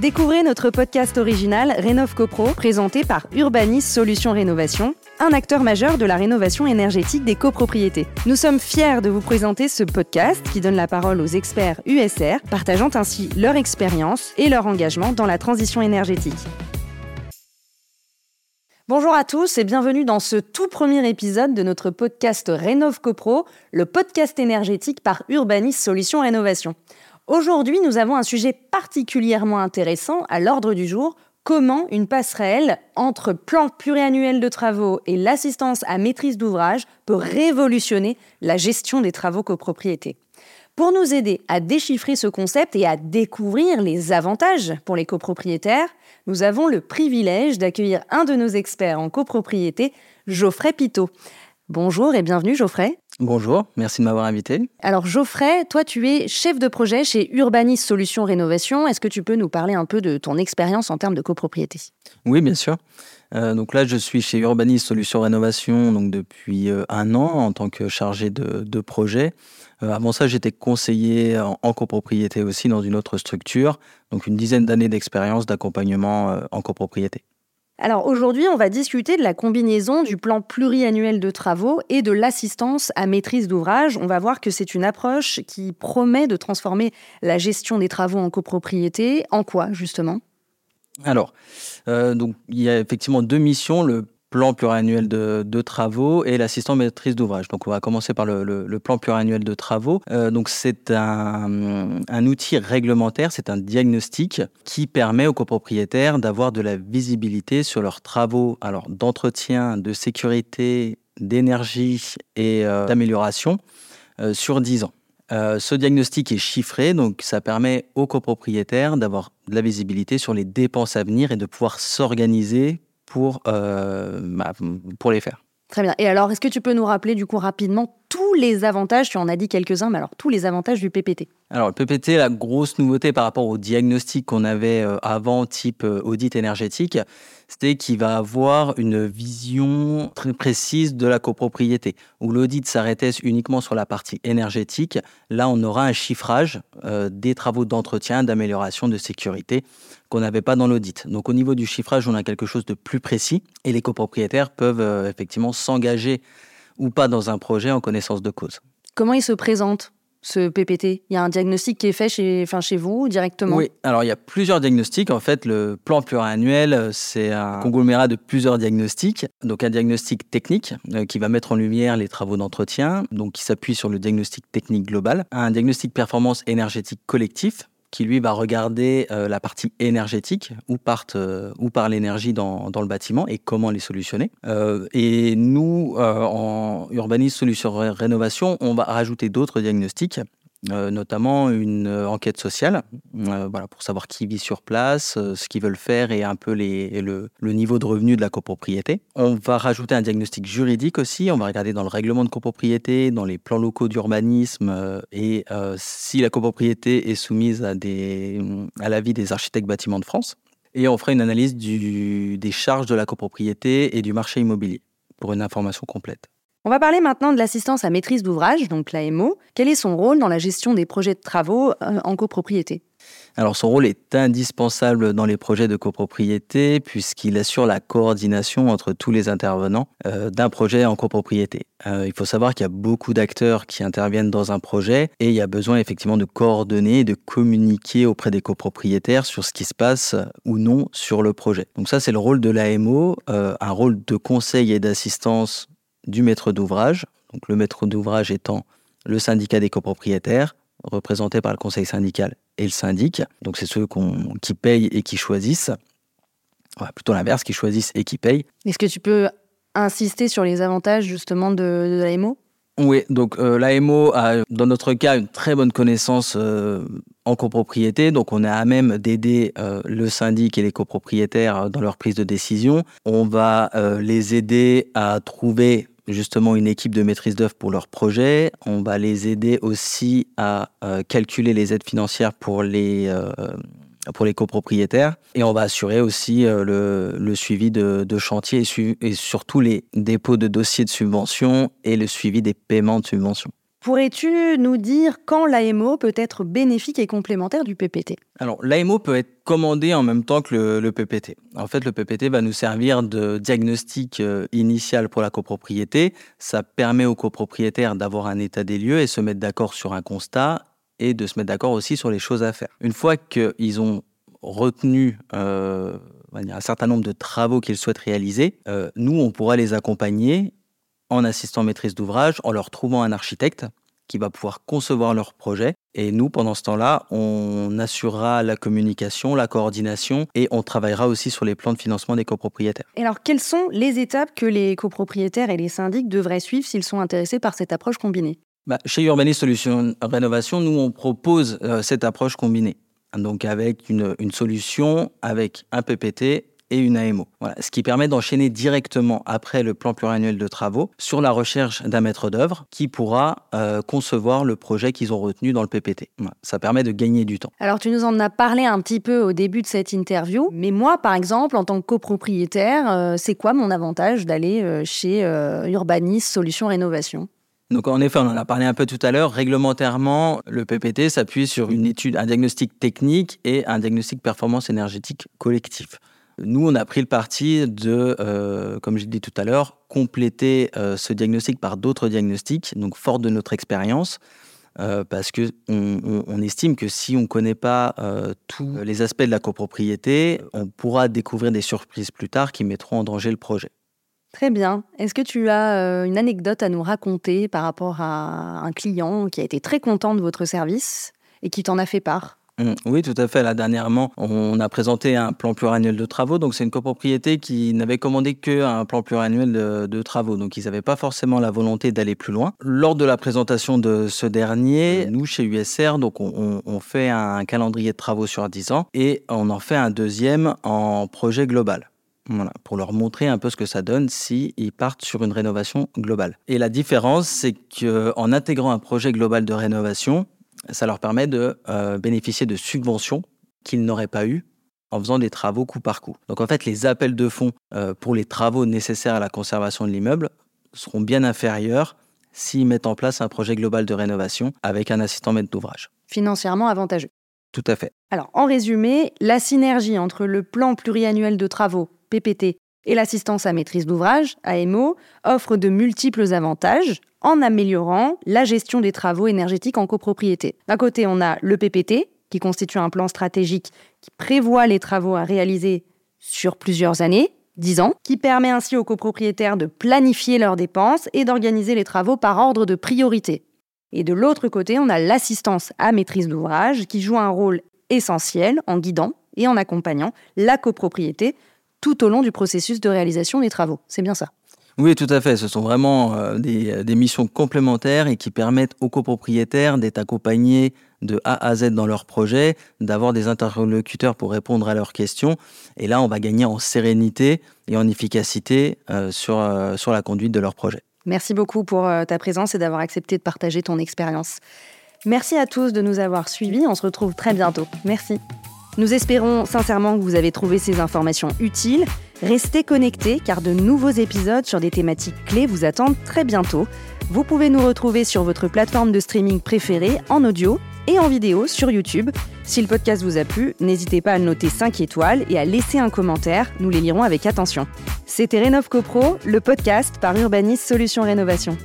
Découvrez notre podcast original Rénov CoPro, présenté par Urbanis Solutions Rénovation, un acteur majeur de la rénovation énergétique des copropriétés. Nous sommes fiers de vous présenter ce podcast qui donne la parole aux experts USR, partageant ainsi leur expérience et leur engagement dans la transition énergétique. Bonjour à tous et bienvenue dans ce tout premier épisode de notre podcast Rénov CoPro, le podcast énergétique par Urbanis Solutions Rénovation. Aujourd'hui, nous avons un sujet particulièrement intéressant à l'ordre du jour. Comment une passerelle entre plan pluriannuel de travaux et l'assistance à maîtrise d'ouvrage peut révolutionner la gestion des travaux copropriétés? Pour nous aider à déchiffrer ce concept et à découvrir les avantages pour les copropriétaires, nous avons le privilège d'accueillir un de nos experts en copropriété, Geoffrey Pitot. Bonjour et bienvenue Geoffrey. Bonjour, merci de m'avoir invité. Alors Geoffrey, toi tu es chef de projet chez Urbanis Solutions Rénovation. Est-ce que tu peux nous parler un peu de ton expérience en termes de copropriété? Oui, bien sûr. Euh, donc là, je suis chez Urbanis Solutions Rénovation donc depuis euh, un an en tant que chargé de, projet. Euh, avant ça, j'étais conseiller en, en, copropriété aussi dans une autre structure. Donc une dizaine d'années d'expérience d'accompagnement en copropriété. Alors aujourd'hui, on va discuter de la combinaison du plan pluriannuel de travaux et de l'assistance à maîtrise d'ouvrage. On va voir que c'est une approche qui promet de transformer la gestion des travaux en copropriété. En quoi, justement? Alors, euh, il y a effectivement deux missions. Plan pluriannuel de, travaux et l'assistant maîtrise d'ouvrage. Donc on va commencer par le, plan pluriannuel de travaux. Euh, donc c'est un, outil réglementaire, c'est un diagnostic qui permet aux copropriétaires d'avoir de la visibilité sur leurs travaux alors d'entretien, de sécurité, d'énergie et euh, d'amélioration euh, sur 10 ans. Ce diagnostic est chiffré, donc ça permet aux copropriétaires d'avoir de la visibilité sur les dépenses à venir et de pouvoir s'organiser pour, euh, bah, pour les faire. Très bien. Et alors, est-ce que tu peux nous rappeler du coup rapidement tous les avantages, tu en as dit quelques-uns, mais alors tous les avantages du PPT Alors le PPT, la grosse nouveauté par rapport au diagnostic qu'on avait euh, avant, type euh, audit énergétique, c'était qu'il va avoir une vision très précise de la copropriété. Où l'audit s'arrêtait uniquement sur la partie énergétique, là on aura un chiffrage euh, des travaux d'entretien, d'amélioration, de sécurité qu'on n'avait pas dans l'audit. Donc au niveau du chiffrage, on a quelque chose de plus précis et les copropriétaires peuvent effectivement s'engager ou pas dans un projet en connaissance de cause. Comment il se présente ce PPT Il y a un diagnostic qui est fait chez, enfin, chez vous directement? Oui, alors il y a plusieurs diagnostics. En fait, le plan pluriannuel, c'est un conglomérat de plusieurs diagnostics. Donc un diagnostic technique euh, qui va mettre en lumière les travaux d'entretien, donc qui s'appuie sur le diagnostic technique global. Un diagnostic performance énergétique collectif qui lui va regarder euh, la partie énergétique, où, partent, euh, part l'énergie dans, le bâtiment et comment les solutionner. Euh, et nous, en urbanisme solution rénovation, on va rajouter d'autres diagnostics euh, notamment une euh, enquête sociale, euh, voilà, pour savoir qui vit sur place, ce qu'ils veulent faire et un peu les, le, niveau de revenu de la copropriété. On va rajouter un diagnostic juridique aussi, on va regarder dans le règlement de copropriété, dans les plans locaux d'urbanisme et si la copropriété est soumise à, des, à l'avis des architectes bâtiments de France. Et on fera une analyse des charges de la copropriété et du marché immobilier pour une information complète. On va parler maintenant de l'assistance à maîtrise d'ouvrage, donc l'AMO. Quel est son rôle dans la gestion des projets de travaux euh, en copropriété? Alors son rôle est indispensable dans les projets de copropriété puisqu'il assure la coordination entre tous les intervenants euh, d'un projet en copropriété. Euh, il faut savoir qu'il y a beaucoup d'acteurs qui interviennent dans un projet et il y a besoin effectivement de coordonner de communiquer auprès des copropriétaires sur ce qui se passe ou non sur le projet. Donc ça c'est le rôle de l'AMO, un rôle de conseil et d'assistance du maître d'ouvrage, donc le maître d'ouvrage étant le syndicat des copropriétaires, représenté par le conseil syndical et le syndic. Donc c'est ceux qui payent et qui choisissent. plutôt l'inverse, qui choisissent et qui payent. Est-ce que tu peux insister sur les avantages justement de, l'AMO oui, donc euh, l'AMO a, dans notre cas, une très bonne connaissance euh, en copropriété. Donc, on est à même d'aider euh, le syndic et les copropriétaires dans leur prise de décision. On va les aider à trouver justement une équipe de maîtrise d'œuvre pour leur projet. On va les aider aussi à euh, calculer les aides financières pour les, euh, pour les copropriétaires. Et on va assurer aussi euh, le, le, suivi de, de chantier et, et, surtout les dépôts de dossiers de subvention et le suivi des paiements de subvention. Pourrais-tu nous dire quand l'AMO peut être bénéfique et complémentaire du PPT Alors, l'AMO peut être commandé en même temps que le, PPT. En fait, le PPT va nous servir de diagnostic euh, initial pour la copropriété. Ça permet aux copropriétaires d'avoir un état des lieux et se mettre d'accord sur un constat et de se mettre d'accord aussi sur les choses à faire. Une fois qu'ils ont retenu euh, un certain nombre de travaux qu'ils souhaitent réaliser, euh, nous, on pourra les accompagner en assistant maîtrise d'ouvrage, en leur trouvant un architecte qui va pouvoir concevoir leur projet. Et nous, pendant ce temps-là, on assurera la communication, la coordination et on travaillera aussi sur les plans de financement des copropriétaires. Et alors, quelles sont les étapes que les copropriétaires et les syndics devraient suivre s'ils sont intéressés par cette approche combinée? Bah, Chez Urbanis Solutions Rénovation, nous, on propose euh, cette approche combinée. Donc, avec une, une solution, avec un PPT et une AMO. Voilà, ce qui permet d'enchaîner directement après le plan pluriannuel de travaux sur la recherche d'un maître d'œuvre qui pourra euh, concevoir le projet qu'ils ont retenu dans le PPT. ça permet de gagner du temps. Alors tu nous en as parlé un petit peu au début de cette interview, mais moi par exemple en tant que copropriétaire, euh, c'est quoi mon avantage d'aller euh, chez Urbanis Solutions Rénovation? Donc en effet, on en a parlé un peu tout à l'heure, réglementairement, le PPT s'appuie sur une étude, un diagnostic technique et un diagnostic performance énergétique collectif. Nous, on a pris le parti de, euh, comme j'ai dit tout à l'heure, compléter euh, ce diagnostic par d'autres diagnostics, donc fort de notre expérience, euh, parce que on, estime que si on ne connaît pas tous les aspects de la copropriété, on pourra découvrir des surprises plus tard qui mettront en danger le projet. Très bien. Est-ce que tu as une anecdote à nous raconter par rapport à un client qui a été très content de votre service et qui t'en a fait part? Oui, tout à fait. Là, dernièrement, on a présenté un plan pluriannuel de travaux. Donc, c'est une copropriété qui n'avait commandé qu'un plan pluriannuel de, de travaux. Donc, ils n'avaient pas forcément la volonté d'aller plus loin. Lors de la présentation de ce dernier, nous, chez USR, donc, on, fait un calendrier de travaux sur 10 ans et on en fait un deuxième en projet global. Voilà, pour leur montrer un peu ce que ça donne s'ils partent sur une rénovation globale. Et la différence, c'est qu'en intégrant un projet global de rénovation, ça leur permet de euh, bénéficier de subventions qu'ils n'auraient pas eues en faisant des travaux coup par coup. Donc en fait, les appels de fonds euh, pour les travaux nécessaires à la conservation de l'immeuble seront bien inférieurs s'ils mettent en place un projet global de rénovation avec un assistant maître d'ouvrage. Financièrement avantageux. Tout à fait. Alors en résumé, la synergie entre le plan pluriannuel de travaux, PPT, et l'assistance à maîtrise d'ouvrage, AMO, offre de multiples avantages en améliorant la gestion des travaux énergétiques en copropriété. D'un côté, on a le PPT, qui constitue un plan stratégique qui prévoit les travaux à réaliser sur plusieurs années, 10 ans, qui permet ainsi aux copropriétaires de planifier leurs dépenses et d'organiser les travaux par ordre de priorité. Et de l'autre côté, on a l'assistance à maîtrise d'ouvrage qui joue un rôle essentiel en guidant et en accompagnant la copropriété tout au long du processus de réalisation des travaux. C'est bien ça. Oui, tout à fait. Ce sont vraiment euh, des, des, missions complémentaires et qui permettent aux copropriétaires d'être accompagnés de A à Z dans leur projet, d'avoir des interlocuteurs pour répondre à leurs questions. Et là, on va gagner en sérénité et en efficacité euh, sur, euh, sur la conduite de leur projet. Merci beaucoup pour ta présence et d'avoir accepté de partager ton expérience. Merci à tous de nous avoir suivis. On se retrouve très bientôt. Merci. Nous espérons sincèrement que vous avez trouvé ces informations utiles. Restez connectés car de nouveaux épisodes sur des thématiques clés vous attendent très bientôt. Vous pouvez nous retrouver sur votre plateforme de streaming préférée en audio et en vidéo sur YouTube. Si le podcast vous a plu, n'hésitez pas à noter 5 étoiles et à laisser un commentaire, nous les lirons avec attention. C'était Rénov CoPro, le podcast par Urbanis Solutions Rénovation.